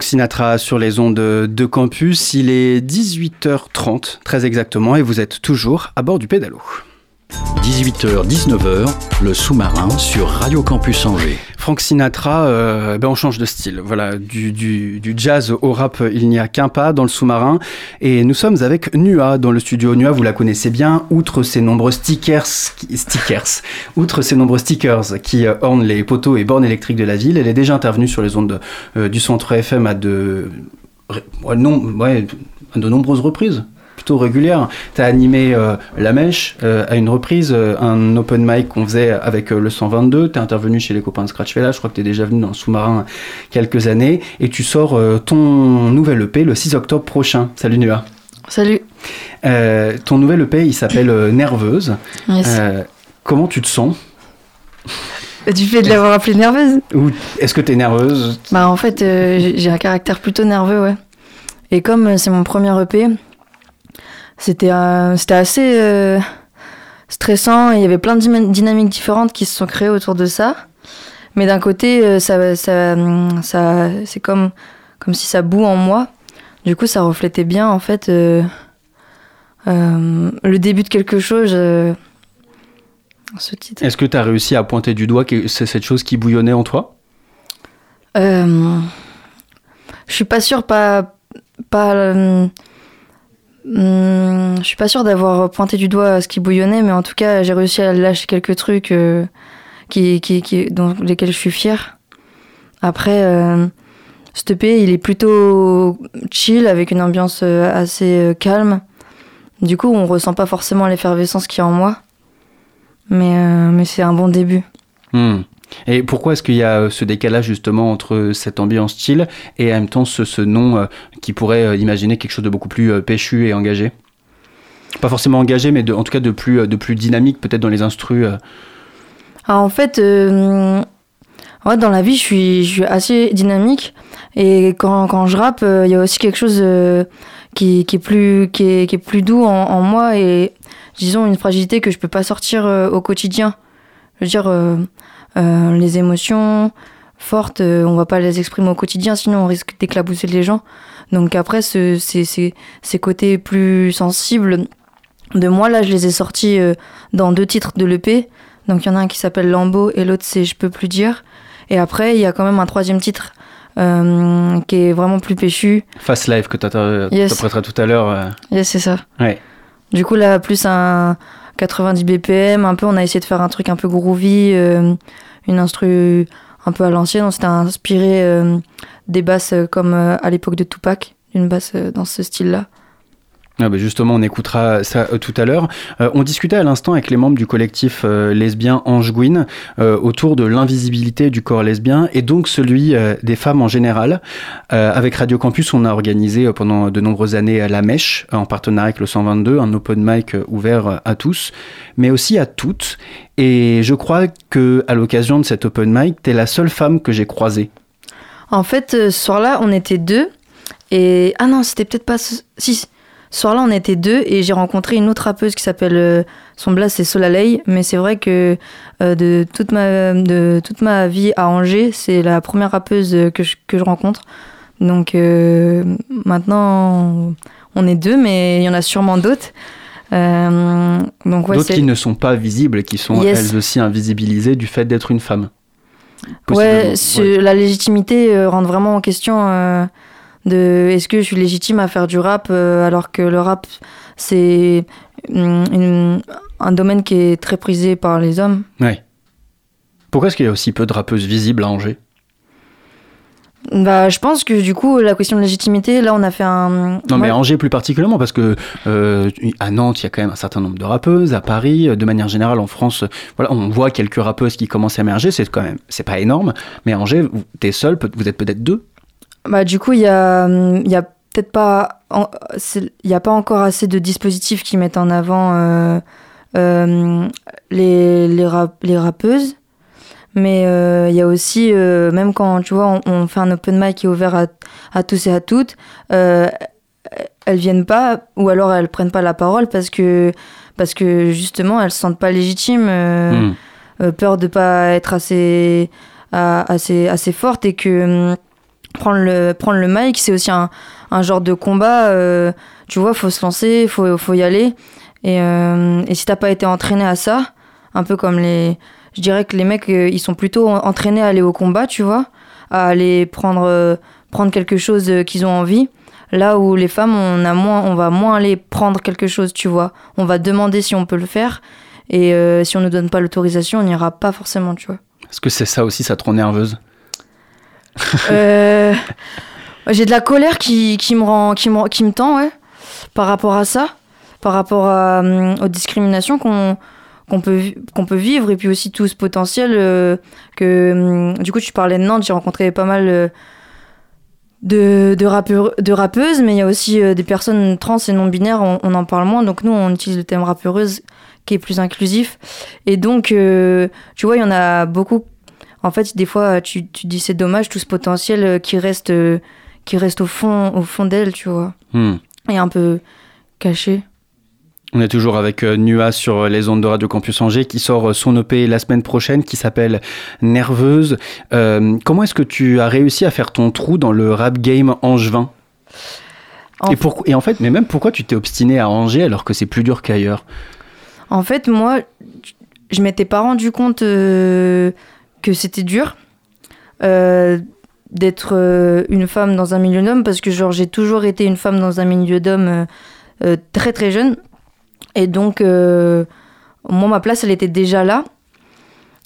Frank Sinatra sur les ondes de campus. Il est 18h30 très exactement et vous êtes toujours à bord du pédalo. 18h, 19h, le sous-marin sur Radio Campus Angers. Sinatra, euh, ben on change de style. Voilà, du, jazz au rap, il n'y a qu'un pas dans le sous-marin. Et nous sommes avec Nua dans le studio. Nua, vous la connaissez bien, outre ses nombreux stickers, outre ses nombreux stickers qui euh, ornent les poteaux et bornes électriques de la ville, elle est déjà intervenue sur les ondes euh, du centre FM à de nombreuses reprises. Plutôt régulière. Tu as animé euh, La Mèche euh, à une reprise, euh, un open mic qu'on faisait avec le 122. Tu es intervenu chez les copains de Scratch Fella. Je crois que tu es déjà venu dans le sous-marin quelques années. Et tu sors ton nouvel EP le 6 octobre prochain. Salut Nua. Salut. Ton nouvel EP, il s'appelle Nerveuse. Yes. Comment tu te sens? Du fait de l'avoir appelée nerveuse Ou est-ce que tu es nerveuse? Bah en fait, euh, j'ai un caractère plutôt nerveux, ouais. Et comme c'est mon premier EP, c'était euh, c'était assez euh, stressant et il y avait plein de dynamiques différentes qui se sont créées autour de ça. Mais d'un côté, euh, ça, ça, hum, ça, c'est comme, comme si ça boue en moi. Du coup, ça reflétait bien en fait euh, euh, le début de quelque chose. euh, ce titre. Est-ce que tu as réussi à pointer du doigt que c'est cette chose qui bouillonnait en toi? Je suis pas sûre, pas, pas. Hum, je suis pas sûre d'avoir pointé du doigt ce qui bouillonnait, mais en tout cas, j'ai réussi à lâcher quelques trucs euh, qui, qui, qui, dont lesquels je suis fière. Après, euh, cet il est plutôt chill, avec une ambiance euh, assez euh, calme. Du coup, on ressent pas forcément l'effervescence qu'il y a en moi. Mais, mais c'est un bon début. Hmm. Et pourquoi est-ce qu'il y a euh, ce décalage justement entre cette ambiance style et en même temps ce, nom euh, qui pourrait euh, imaginer quelque chose de beaucoup plus péchu et engagé? Pas forcément engagé, mais en tout cas de plus, de plus dynamique peut-être dans les instrus. Alors, en fait, dans la vie, je suis, je suis assez dynamique. Et quand, quand je rappe, il y a aussi quelque chose qui, qui, est plus, qui, est, qui est plus doux en, en moi et, disons, une fragilité que je peux pas sortir au quotidien. Je veux dire, euh, les émotions fortes, euh, on va pas les exprimer au quotidien, sinon on risque d'éclabousser les gens. Donc après, ce, ces, ces, ces côtés plus sensibles de moi, là, je les ai sortis euh, dans deux titres de l'EP. Donc il y en a un qui s'appelle Lambeau et l'autre c'est Je peux plus dire. Et après, il y a quand même un troisième titre euh, qui est vraiment plus péchu. Fast Life que tu Yes. tout à l'heure. Yes, c'est ça. Ouais. Du coup, là, plus un 90 BPM, un peu, on a essayé de faire un truc un peu groovy, euh, une instru un peu à l'ancienne. On s'était inspiré euh, des basses euh, comme à l'époque de Tupac, une basse dans ce style-là. Ah bah justement, on écoutera ça euh, tout à l'heure. Euh, on discutait à l'instant avec les membres du collectif euh, lesbien Ange Gouine euh, autour de l'invisibilité du corps lesbien et donc celui des femmes en général. Avec Radio Campus, on a organisé pendant de nombreuses années La Mèche en partenariat avec le 122, un open mic ouvert à tous, mais aussi à toutes. Et je crois que à l'occasion de cet open mic, t'es la seule femme que j'ai croisée. En fait, ce soir-là, on était deux. Et. Ah non, c'était peut-être pas. Si. Ce soir-là, on était deux et j'ai rencontré une autre rappeuse qui s'appelle. euh, Son blast, c'est Solalei. Mais c'est vrai que euh, de, toute ma, de toute ma vie à Angers, c'est la première rappeuse euh, que je, que je rencontre. Donc euh, maintenant, on est deux, mais il y en a sûrement d'autres. Donc ouais, D'autres qui ne sont pas visibles, qui sont Yes. elles aussi invisibilisées du fait d'être une femme. Ouais, la légitimité rentre vraiment en question de est-ce que je suis légitime à faire du rap euh, alors que le rap c'est une- un domaine qui est très prisé par les hommes? Ouais. Pourquoi est-ce qu'il y a aussi peu de rappeuses visibles à Angers? Bah, je pense que du coup la question de légitimité, là on a fait un. Non, mais à Angers plus particulièrement, parce que euh, à Nantes, il y a quand même un certain nombre de rappeuses. À Paris, de manière générale, en France, voilà, on voit quelques rappeuses qui commencent à émerger. C'est quand même, c'est pas énorme. Mais à Angers, t'es seul, vous êtes peut-être deux. Bah, du coup, il y a, hum, y a peut-être pas, il y a pas encore assez de dispositifs qui mettent en avant euh, euh, les, les, rap- les rappeuses. Mais euh, il y a aussi, euh, même quand tu vois, on, on fait un open mic qui est ouvert à, à tous et à toutes, elles viennent pas, ou alors elles prennent pas la parole parce que, parce que justement, elles se sentent pas légitimes. Hmm. peur de pas être assez à- assez assez forte et que hum, prendre le prendre le mic c'est aussi un, un genre de combat euh, tu vois faut se lancer faut faut y aller. Et euh, et si t'as pas été entraîné à ça un peu comme les je dirais que les mecs euh, ils sont plutôt en- entraînés à aller au combat tu vois à aller prendre euh, prendre quelque chose qu'ils ont envie. Là où les femmes on a moins on va moins aller prendre quelque chose tu vois. On va demander si on peut le faire. Et si on ne donne pas l'autorisation, on n'ira pas forcément, tu vois. Est-ce que c'est ça aussi, ça te rend nerveuse? Euh, J'ai de la colère qui, me rend, qui, me, qui me tend, par rapport à ça, par rapport hum, aux discriminations qu'on peut, vivre et puis aussi tout ce potentiel euh, que hum, du coup tu parlais de Nantes j'ai rencontré pas mal euh, de, rappeuses mais il y a aussi euh, des personnes trans et non binaires on, en parle moins donc nous on utilise le thème rappeuse qui est plus inclusif. Et donc euh, tu vois il y en a beaucoup en fait des fois tu, tu dis c'est dommage tout ce potentiel euh, qui reste euh, qui reste au fond au fond d'elle tu vois Hmm. et un peu caché On est toujours avec euh, Nua sur les ondes de Radio Campus Angers qui sort son EP la semaine prochaine qui s'appelle Nerveuse. Euh, comment est-ce que tu as réussi à faire ton trou dans le rap game angevin? En et, et en fait, mais même pourquoi tu t'es obstiné à Angers alors que c'est plus dur qu'ailleurs? En fait, moi, je m'étais pas rendu compte euh, que c'était dur euh, d'être euh, une femme dans un milieu d'hommes parce que genre j'ai toujours été une femme dans un milieu d'hommes euh, très très jeune et donc moi ma place elle était déjà là.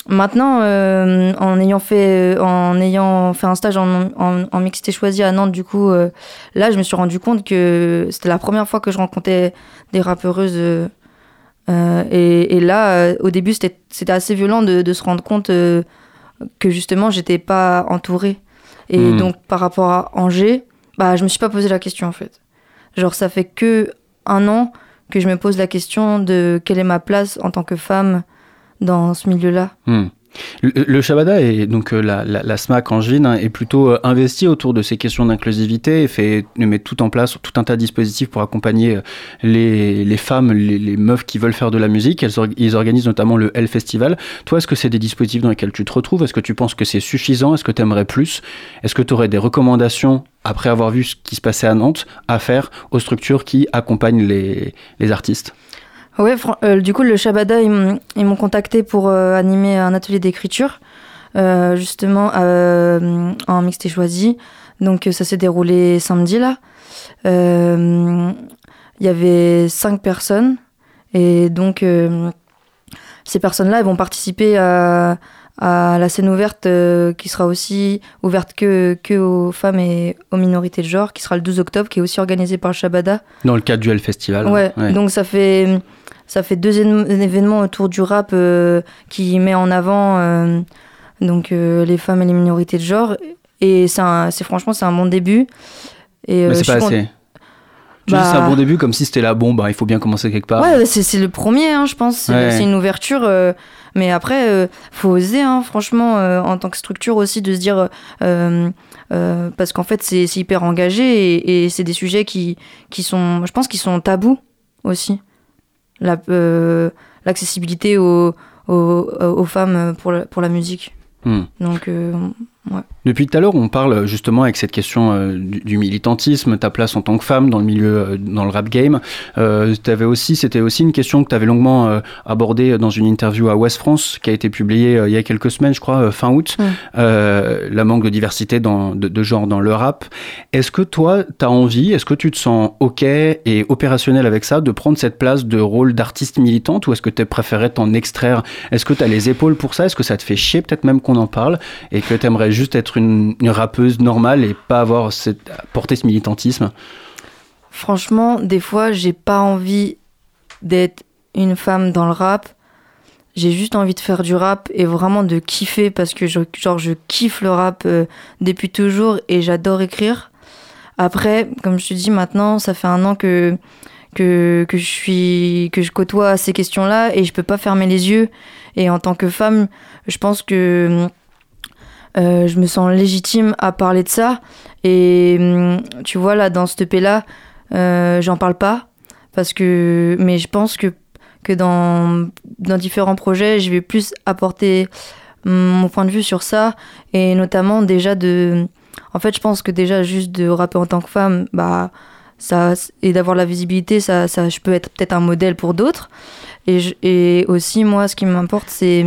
Maintenant, en ayant fait en ayant fait un stage en, mixité choisie à Nantes, du coup, là, je me suis rendu compte que c'était la première fois que je rencontrais des rappeuses et, là, au début, c'était assez violent de, se rendre compte que justement, j'étais pas entourée. Et Hmm. donc, par rapport à Angers, bah, je me suis pas posé la question en fait. Genre, ça fait que un an que je me pose la question de quelle est ma place en tant que femme dans ce milieu-là. Hmm. Le, Shabada et donc euh, la, SMAC angevine hein, est plutôt euh, investi autour de ces questions d'inclusivité et fait met tout en place tout un tas de dispositifs pour accompagner euh, les, femmes, les, meufs qui veulent faire de la musique. Elles, ils organisent notamment le L Festival. Toi, est-ce que c'est des dispositifs dans lesquels tu te retrouves? Est-ce que tu penses que c'est suffisant? Est-ce que tu aimerais plus? Est-ce que tu aurais des recommandations après avoir vu ce qui se passait à Nantes à faire aux structures qui accompagnent les artistes? Ouais, euh, du coup, le Shabada, ils m'ont contacté pour euh, animer un atelier d'écriture, euh, justement en mixte et choisi. Donc, ça s'est déroulé samedi, là. Il y avait cinq personnes. Et donc, ces personnes-là, elles vont participer à, à la scène ouverte qui sera aussi ouverte que, que aux femmes et aux minorités de genre, qui sera le 12 octobre, qui est aussi organisée par le Shabada. Dans le cadre du L Festival Ouais, donc ça fait, ça fait deux éne- événements autour du rap euh, qui met en avant euh, donc, euh, les femmes et les minorités de genre. Et c'est franchement, c'est un bon début. Et, Mais c'est pas assez. Tu dis Bah- c'est un bon début comme si c'était la bombe, hein, il faut bien commencer quelque part. Ouais, c'est le premier, hein, je pense. C'est Ouais. une ouverture. euh, mais après, euh, faut oser, hein, franchement, euh, en tant que structure aussi, de se dire. parce qu'en fait, c'est hyper engagé et, et c'est des sujets qui, qui sont. Je pense qu'ils sont tabous aussi. La- euh, L'accessibilité aux, aux, aux femmes pour la, pour la musique. Hmm. Donc, euh, ouais. Depuis tout à l'heure, on parle justement avec cette question euh, du, du militantisme, ta place en tant que femme dans le milieu, euh, dans le rap game. Euh, aussi, c'était aussi une question que tu avais longuement euh, abordée dans une interview à Ouest France, qui a été publiée il y a quelques semaines, je crois, fin août. Mm. La manque de diversité dans, de, de genre dans le rap. Est-ce que toi, tu as envie, est-ce que tu te sens OK et opérationnel avec ça, de prendre cette place de rôle d'artiste militante, ou est-ce que tu préférais t'en extraire? Est-ce que tu as les épaules pour ça? Est-ce que ça te fait chier peut-être même qu'on en parle et que tu aimerais juste être une, rappeuse normale et pas avoir cette, porter ce militantisme Franchement, des fois, j'ai pas envie d'être une femme dans le rap. J'ai juste envie de faire du rap et vraiment de kiffer parce que je, genre, je kiffe le rap euh, depuis toujours et j'adore écrire. Après, comme je te dis maintenant, ça fait un an que, que, que, je, suis, que je côtoie ces questions-là et je peux pas fermer les yeux. Et en tant que femme, je pense que euh, je me sens légitime à parler de ça. Et hum, tu vois, là, dans ce EP-là, euh, j'en parle pas. Parce que, mais je pense que, que dans, dans différents projets, je vais plus apporter hum, mon point de vue sur ça. Et notamment, déjà, de. En fait, je pense que déjà, juste de rapper en tant que femme, bah. Ça, et d'avoir la visibilité, ça, ça, je peux être peut-être un modèle pour d'autres. Et, et aussi, moi, ce qui m'importe, c'est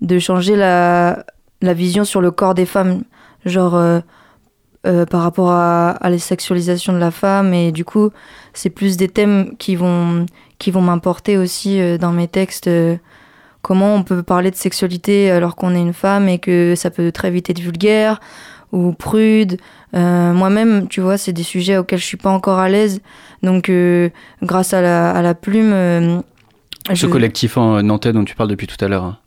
de changer la, la vision sur le corps des femmes. Genre, euh, euh, par rapport à, à la sexualisation de la femme. Et du coup, c'est plus des thèmes qui vont, qui vont m'importer aussi euh, dans mes textes. comment on peut parler de sexualité alors qu'on est une femme et que ça peut très vite être vulgaire ou prude. Moi-même, tu vois, c'est des sujets auxquels je suis pas encore à l'aise. Donc, grâce à la, à la plume. Ce je- collectif en nantais dont tu parles depuis tout à l'heure.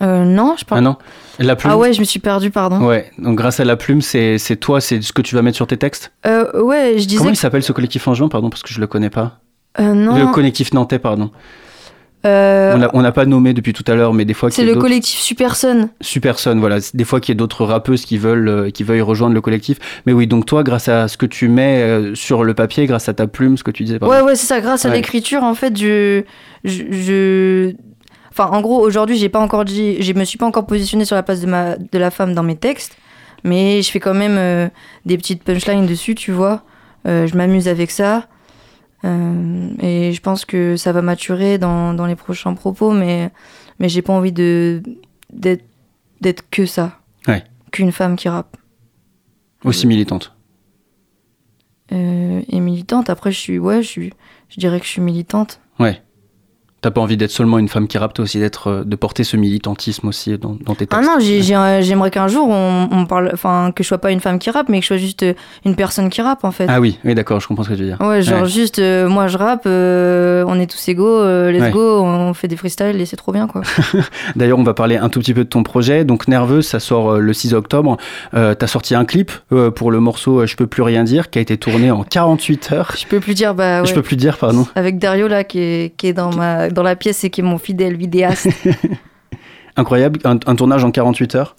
Euh, non, je Ah parle. non La plume Ah ouais, je me suis perdue, pardon. Ouais, donc grâce à la plume, c'est c'est toi, c'est ce que tu vas mettre sur tes textes Euh, ouais, je disais. Comment il s'appelle ce collectif en juin, pardon, parce que je le connais pas Euh, non. Le collectif nantais, pardon. Euh, On n'a pas nommé depuis tout à l'heure, mais des fois c'est le collectif Super Sun. Super Son, voilà. Des fois qu'il y a d'autres rappeuses qui veulent, euh, qui veuillent rejoindre le collectif. Mais oui, donc toi, grâce à ce que tu mets euh, sur le papier, grâce à ta plume, ce que tu disais, pardon. Ouais, ouais, c'est ça. Grâce à l'écriture, en fait, je, je, je- enfin, en gros, aujourd'hui, j'ai pas encore dit, je me suis pas encore positionnée sur la place de ma, de la femme dans mes textes, mais je fais quand même euh, des petites punchlines dessus, tu vois. Euh, je m'amuse avec ça. Euh, et je pense que ça va maturer dans, dans les prochains propos, mais, mais j'ai pas envie de d'être d'être que ça. Ouais. Qu'une femme qui rappe. Aussi militante. Et militante. Après, je suis, ouais, je suis, je dirais que je suis militante. Ouais. T'as pas envie d'être seulement une femme qui rappe, t'as aussi d'être, euh, de porter ce militantisme aussi dans, dans tes Ah textes. non, j'ai- j'ai- j'aimerais qu'un jour on, on parle, enfin que je sois pas une femme qui rappe, mais que je sois juste euh, une personne qui rappe en fait. Ah oui, oui, d'accord, je comprends ce que tu veux dire. Ouais, genre Ouais. juste euh, moi je rappe, euh, on est tous égaux, euh, let's Ouais. go, on fait des freestyles et c'est trop bien quoi. <laughs> D'ailleurs, on va parler un tout petit peu de ton projet. Donc, Nerveuse, ça sort euh, le 6 octobre. Euh, T'as sorti un clip euh, pour le morceau euh, Je peux plus rien dire, qui a été tourné en 48 heures. Je peux plus dire bah ouais. Je peux plus dire, pardon. Avec Dario là qui est, qui est dans ma dans la pièce et qui est mon fidèle vidéaste. <laughs> Incroyable, un, un tournage en 48 heures?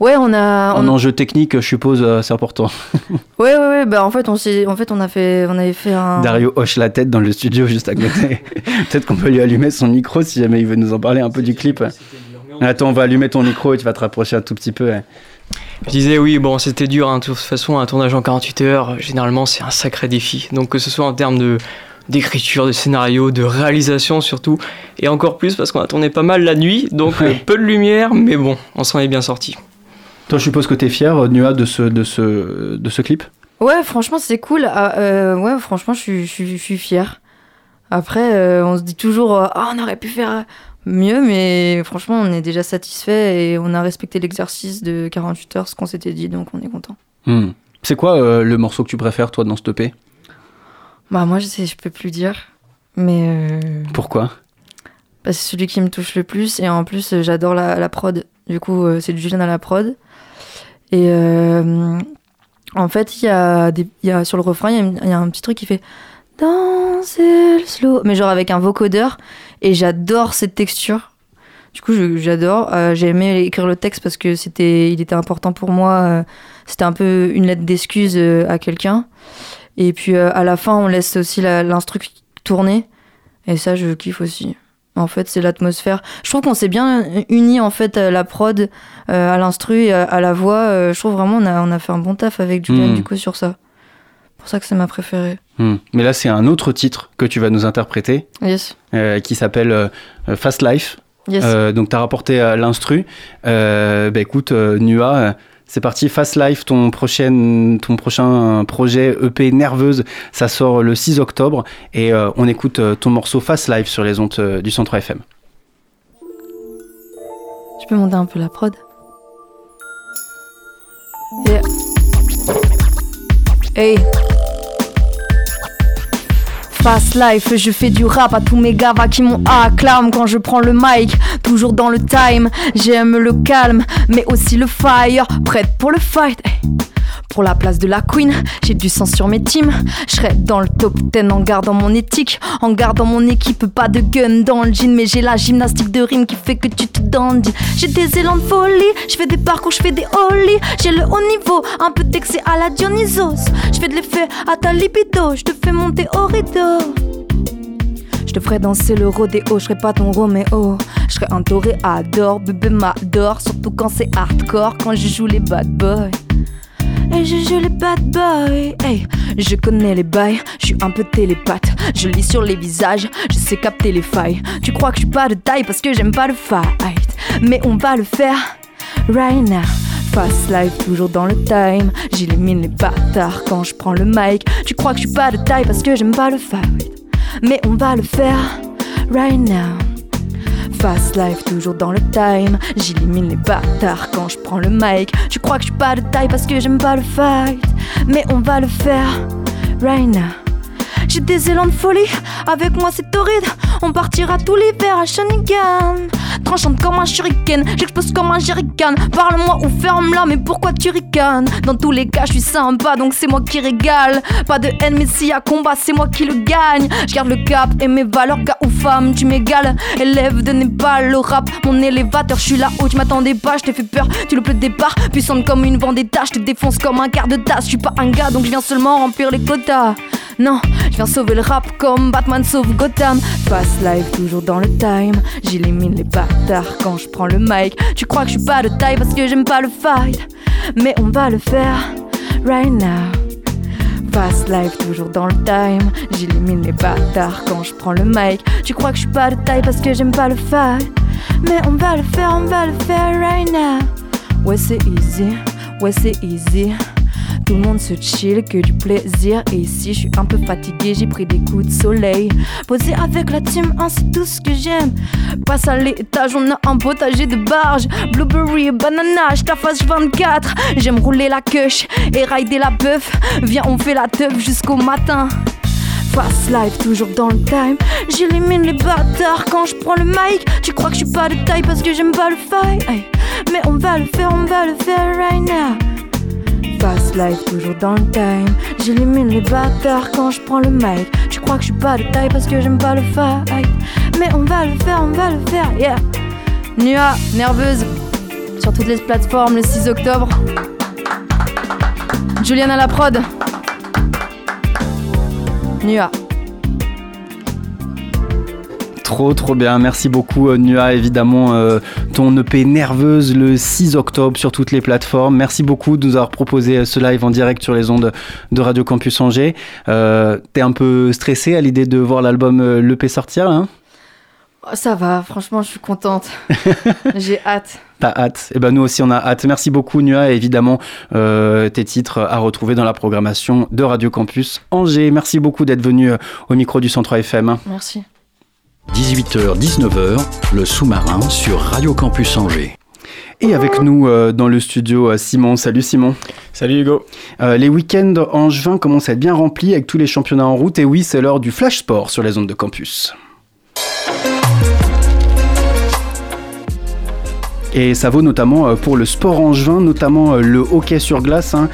ouais, on a on- Un enjeu technique, je suppose, euh, c'est important. <laughs> ouais ouais ouais, bah en fait on s'est en fait on a fait on avait fait un Dario hoche la tête dans le studio juste à côté. <laughs> Peut-être qu'on peut lui allumer son micro si jamais il veut nous en parler un peu du clip. Attends, on va allumer ton micro et tu vas te rapprocher un tout petit peu. Je disais oui, bon, c'était dur, hein, de toute façon, un tournage en 48 heures, généralement, c'est un sacré défi. Donc que ce soit en termes de d'écriture, de scénario, de réalisation surtout, et encore plus parce qu'on a tourné pas mal la nuit, donc euh, Ouais. peu de lumière, mais bon, on s'en est bien sorti. Toi, je suppose que t'es fier, euh, Nua, de ce, de ce, de ce clip? Ouais, franchement, c'est cool. Ah, euh, ouais, franchement, je suis, je suis, je suis fière. Après, euh, on se dit toujours, ah, on aurait pu faire mieux, mais franchement, on est déjà satisfait et on a respecté l'exercice de 48 heures, ce qu'on s'était dit, donc on est content. Hmm. C'est quoi euh, le morceau que tu préfères, toi, dans ce EP Bah, moi, je sais, je peux plus dire, mais euh, Pourquoi? bah, c'est celui qui me touche le plus et en plus, euh, j'adore la, la prod. Du coup, euh, c'est du Julien à la prod. Et euh, en fait, il y a, des, il y a sur le refrain, il y a y, un petit truc qui fait danser le slow, mais genre avec un vocodeur. Et j'adore cette texture. Du coup, j'adore. Euh, J'ai aimé écrire le texte parce que c'était, il était important pour moi. C'était un peu une lettre d'excuse à quelqu'un. Et puis euh, à la fin, on laisse aussi l'instru tourner. Et ça, je kiffe aussi. En fait, c'est l'atmosphère. Je trouve qu'on s'est bien unis, en fait, à la prod, euh, à l'instru et à, à la voix. Euh, je trouve vraiment on a, on a fait un bon taf avec Julian, Mm. du coup, sur ça. C'est pour ça que c'est ma préférée. Hmm. Mais là, c'est un autre titre que tu vas nous interpréter, Yes. euh, qui s'appelle Fast Life. Yes. Donc, tu as rapporté euh, l'instru. Bah, écoute, Nua, c'est parti. Fast Life, ton prochain, ton prochain projet EP Nerveuse, ça sort le 6 octobre. Et euh, on écoute euh, ton morceau Fast Life sur les ondes euh, du Centre FM. Tu peux monter un peu la prod? Hey. Fast life, je fais du rap à tous mes gavas qui m'ont acclame quand je prends le mic, toujours dans le time. J'aime le calme, mais aussi le fire, prête pour le fight. Pour la place de la queen, j'ai du sang sur mes teams. Je dans le top 10 en gardant mon éthique, en gardant mon équipe. Pas de gun dans le jean, mais j'ai la gymnastique de rime qui fait que tu te dandines. J'ai des élans de folie, je fais des parcours, je fais des ollies. J'ai le haut niveau, un peu d'excès à la Dionysos. Je fais de l'effet à ta libido, je te fais monter au rideau. Je te ferai danser le rodéo, je serai pas ton Roméo. Je serai un toréador, bébé m'adore, surtout quand c'est hardcore, quand je joue les bad boys. Je joue les bad boys, hey, je connais les bails, je suis un peu télépathe, je lis sur les visages, je sais capter les failles. Tu crois que je suis pas de taille parce que j'aime pas le fight, mais on va le faire right now. Fast life, toujours dans le time. J'élimine les bâtards quand je prends le mic. Tu crois que je suis pas de taille parce que j'aime pas le fight, mais on va le faire right now. Fast life, toujours dans le time. J'élimine les bâtards quand je prends le mic. Tu crois que je suis pas de taille parce que j'aime pas le fight. Mais on va le faire right now. J'ai des élans de folie, avec moi c'est torride. On partira tout l'hiver à Shanigan. Tranchante comme un shuriken, j'explose comme un jerrycan. Parle-moi ou ferme-la, mais pourquoi tu ricanes? Dans tous les cas, je suis sympa, donc c'est moi qui régale. Pas de haine, mais s'il y a combat, c'est moi qui le gagne. Je garde le cap et mes valeurs, gars ou femme, tu m'égales. Élève de Népal, le rap, mon élévateur, je suis là où tu m'attendais pas, je t'ai fait peur, tu le peux départ. Puissante comme une vendetta, je te défonce comme un quart de tasse. Je suis pas un gars, donc je viens seulement remplir les quotas. Non, je viens sauver le rap comme Batman sauve Gotham. Fast life, toujours dans le time. J'élimine les bâtards quand je prends le mic. Tu crois que je suis pas de taille parce que j'aime pas le fight. Mais on va le faire right now. Fast life, toujours dans le time. J'élimine les bâtards quand je prends le mic. Tu crois que je suis pas de taille parce que j'aime pas le fight. Mais on va le faire, on va le faire right now. Ouais, c'est easy, ouais, c'est easy. Tout le monde se chill, que du plaisir. Et ici, je suis un peu fatigué, j'ai pris des coups de soleil. Posé avec la team, hein, c'est tout ce que j'aime. Passe à l'étage, on a un potager de barge. Blueberry et banana, face 24. J'aime rouler la queue et rider la puff. Viens, on fait la teuf jusqu'au matin. Fast life, toujours dans le time. J'élimine les bâtards quand je prends le mic. Tu crois que je suis pas de taille parce que j'aime pas le fight? Mais on va le faire, on va le faire right now. Fast life, toujours dans le time. J'élimine les bâtards quand je prends le mic. Tu crois que je suis pas de taille parce que j'aime pas le fight. Mais on va le faire, on va le faire, yeah. Nua, nerveuse, sur toutes les plateformes le 6 octobre. Juliana à la prod. Nua. Trop trop bien, merci beaucoup euh, Nua, évidemment euh, ton EP nerveuse le 6 octobre sur toutes les plateformes. Merci beaucoup de nous avoir proposé euh, ce live en direct sur les ondes de Radio Campus Angers. Euh, T'es un peu stressé à l'idée de voir l'album euh, l'EP sortir hein? Oh, ça va, franchement, je suis contente. <laughs> J'ai hâte. T'as hâte Et ben nous aussi on a hâte. Merci beaucoup Nua et évidemment euh, tes titres à retrouver dans la programmation de Radio Campus Angers. Merci beaucoup d'être venu au micro du Centre FM. Merci. 18h, 19h, le sous-marin sur Radio Campus Angers. Et avec nous euh, dans le studio euh, Simon. Salut Simon. Salut Hugo. Euh, les week-ends angevins commencent à être bien remplis avec tous les championnats en route. Et oui, c'est l'heure du flash sport sur les ondes de campus. Et ça vaut notamment pour le sport angevin, notamment le hockey sur glace. hein.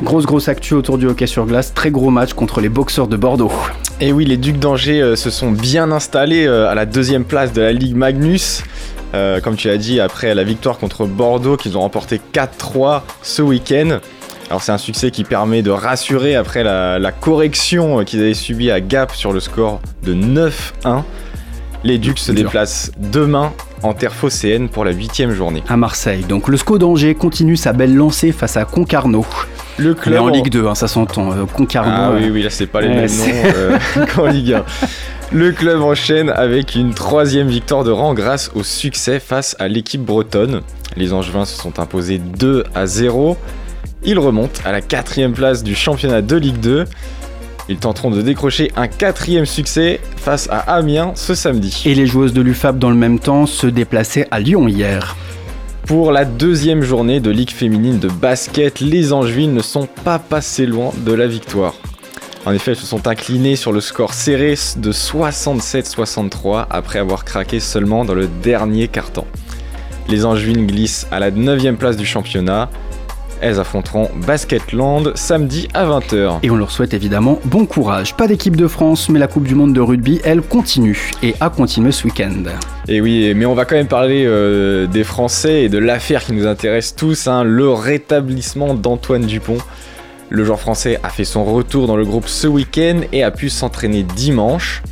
Grosse grosse actu autour du hockey sur glace, très gros match contre les boxeurs de Bordeaux. Et oui, les Ducs d'Angers euh, se sont bien installés euh, à la deuxième place de la Ligue Magnus. Euh, comme tu l'as dit, après la victoire contre Bordeaux qu'ils ont remporté 4-3 ce week-end. Alors c'est un succès qui permet de rassurer après la, la correction qu'ils avaient subie à Gap sur le score de 9-1. Les Ducs se déplacent demain en terre phocéenne pour la huitième journée. À Marseille. Donc le SCO d'Angers continue sa belle lancée face à Concarneau. Le Mais club en en- Ligue 2, hein, ça s'entend. euh, Concarneau. Ah euh, oui, oui, là c'est pas les Ouais, mêmes noms euh, <laughs> <laughs> qu'en Ligue 1. Le club enchaîne avec une troisième victoire de rang grâce au succès face à l'équipe bretonne. Les Angevins se sont imposés 2 à 0. Ils remontent à la quatrième place du championnat de Ligue 2. Ils tenteront de décrocher un quatrième succès face à Amiens ce samedi. Et les joueuses de l'UFAP dans le même temps se déplaçaient à Lyon hier. Pour la deuxième journée de Ligue féminine de basket, les Angevines ne sont pas passés loin de la victoire. En effet, elles se sont inclinées sur le score serré de 67-63 après avoir craqué seulement dans le dernier carton. Les Angevines glissent à la 9 place du championnat. Elles affronteront Basketland samedi à 20h. Et on leur souhaite évidemment bon courage. Pas d'équipe de France, mais la Coupe du Monde de rugby, elle continue. Et a continué ce week-end. Et oui, mais on va quand même parler euh, des Français et de l'affaire qui nous intéresse tous, hein, le rétablissement d'Antoine Dupont. Le joueur français a fait son retour dans le groupe ce week-end et a pu s'entraîner dimanche.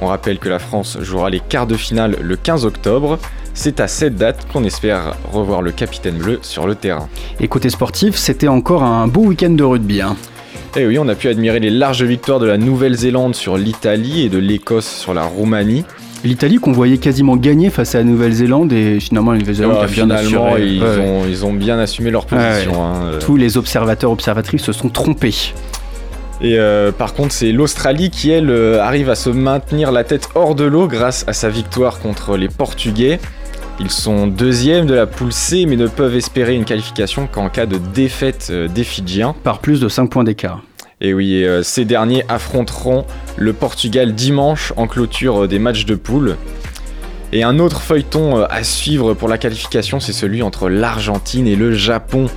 On rappelle que la France jouera les quarts de finale le 15 octobre. C'est à cette date qu'on espère revoir le capitaine bleu sur le terrain. Et côté sportif, c'était encore un beau week-end de rugby. hein. Et oui, on a pu admirer les larges victoires de la Nouvelle-Zélande sur l'Italie et de l'Écosse sur la Roumanie. L'Italie qu'on voyait quasiment gagner face à la Nouvelle-Zélande et finalement la Nouvelle-Zélande Alors, a bien assuré. ils, Ouais, ouais. ont, ils ont bien assumé leur position. ouais. hein, euh. Tous les observateurs observatrices se sont trompés. Et euh, par contre, c'est l'Australie qui, elle, euh, arrive à se maintenir la tête hors de l'eau grâce à sa victoire contre les Portugais. Ils sont deuxièmes de la poule C, mais ne peuvent espérer une qualification qu'en cas de défaite euh, des Fidjiens. Par plus de 5 points d'écart. Et oui, et, euh, ces derniers affronteront le Portugal dimanche en clôture euh, des matchs de poule. Et un autre feuilleton à suivre pour la qualification, c'est celui entre l'Argentine et le Japon.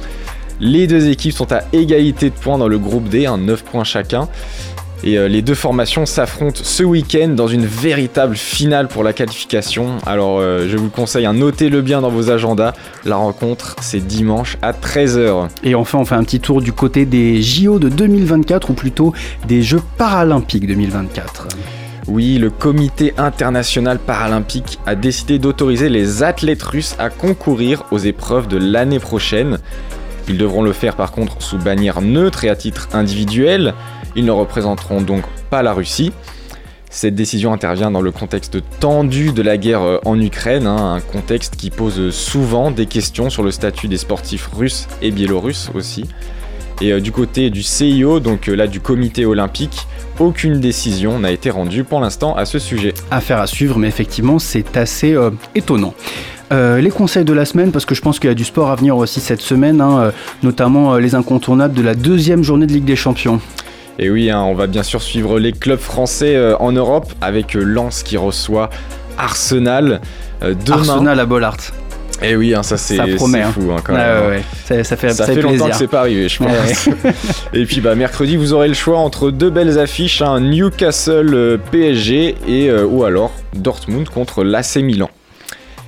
Les deux équipes sont à égalité de points dans le groupe D, 9 points chacun. Et euh, les deux formations s'affrontent ce week-end dans une véritable finale pour la qualification. Alors euh, je vous conseille, hein, notez-le bien dans vos agendas. La rencontre, c'est dimanche à 13h. Et enfin, on fait un petit tour du côté des JO de 2024, ou plutôt des Jeux paralympiques 2024. Oui, le comité international paralympique a décidé d'autoriser les athlètes russes à concourir aux épreuves de l'année prochaine. Ils devront le faire par contre sous bannière neutre et à titre individuel. Ils ne représenteront donc pas la Russie. Cette décision intervient dans le contexte tendu de la guerre euh, en Ukraine, hein, un contexte qui pose souvent des questions sur le statut des sportifs russes et biélorusses aussi. Et euh, du côté du CIO, donc euh, là du comité olympique, aucune décision n'a été rendue pour l'instant à ce sujet. Affaire à suivre, mais effectivement, c'est assez étonnant. Les conseils de la semaine, parce que je pense qu'il y a du sport à venir aussi cette semaine, hein, notamment les incontournables de la deuxième journée de Ligue des Champions. Et oui, hein, on va bien sûr suivre les clubs français euh, en Europe avec euh, Lens qui reçoit Arsenal euh, demain. Arsenal à Bollard. Et oui, hein, ça c'est hein. fou hein, quand même. ouais, ouais. Ça, ça fait, Ça ça fait longtemps que c'est pas arrivé, je pense. Ouais, <laughs> <laughs> et puis bah mercredi, vous aurez le choix entre deux belles affiches, un Newcastle euh, PSG et euh, ou alors Dortmund contre l'AC Milan.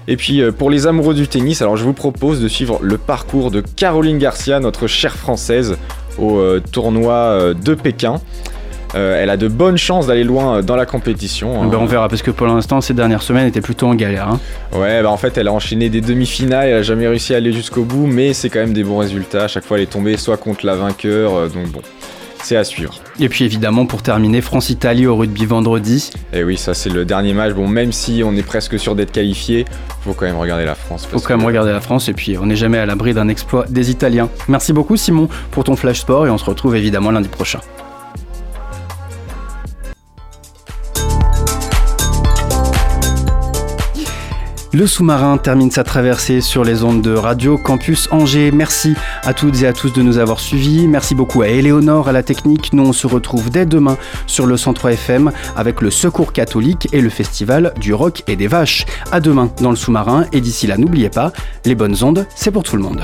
Et puis euh, pour les amoureux du tennis, alors je vous propose de suivre le parcours de Caroline Garcia, notre chère française, au euh, tournoi euh, de Pékin. Euh, elle a de bonnes chances d'aller loin dans la compétition. Ben, hein. on verra, parce que pour l'instant, ces dernières semaines étaient plutôt en galère. hein. Ouais, bah en fait, elle a enchaîné des demi-finales, elle a jamais réussi à aller jusqu'au bout, mais c'est quand même des bons résultats. À chaque fois, elle est tombée soit contre la vainqueur, donc bon, c'est à suivre. Et puis évidemment, pour terminer, France-Italie au rugby vendredi. Et oui, ça c'est le dernier match. Bon, même si on est presque sûr d'être qualifié, faut quand même regarder la France. Faut quand même regarder la France, et puis on n'est jamais à l'abri d'un exploit des Italiens. Merci beaucoup, Simon, pour ton flash sport, et on se retrouve évidemment lundi prochain. Le sous-marin termine sa traversée sur les ondes de Radio Campus Angers. Merci à toutes et à tous de nous avoir suivis. Merci beaucoup à Éléonore à la technique. Nous, on se retrouve dès demain sur le 103 FM avec le Secours catholique et le Festival du rock et des vaches. À demain dans le sous-marin et d'ici là, n'oubliez pas, les bonnes ondes, c'est pour tout le monde.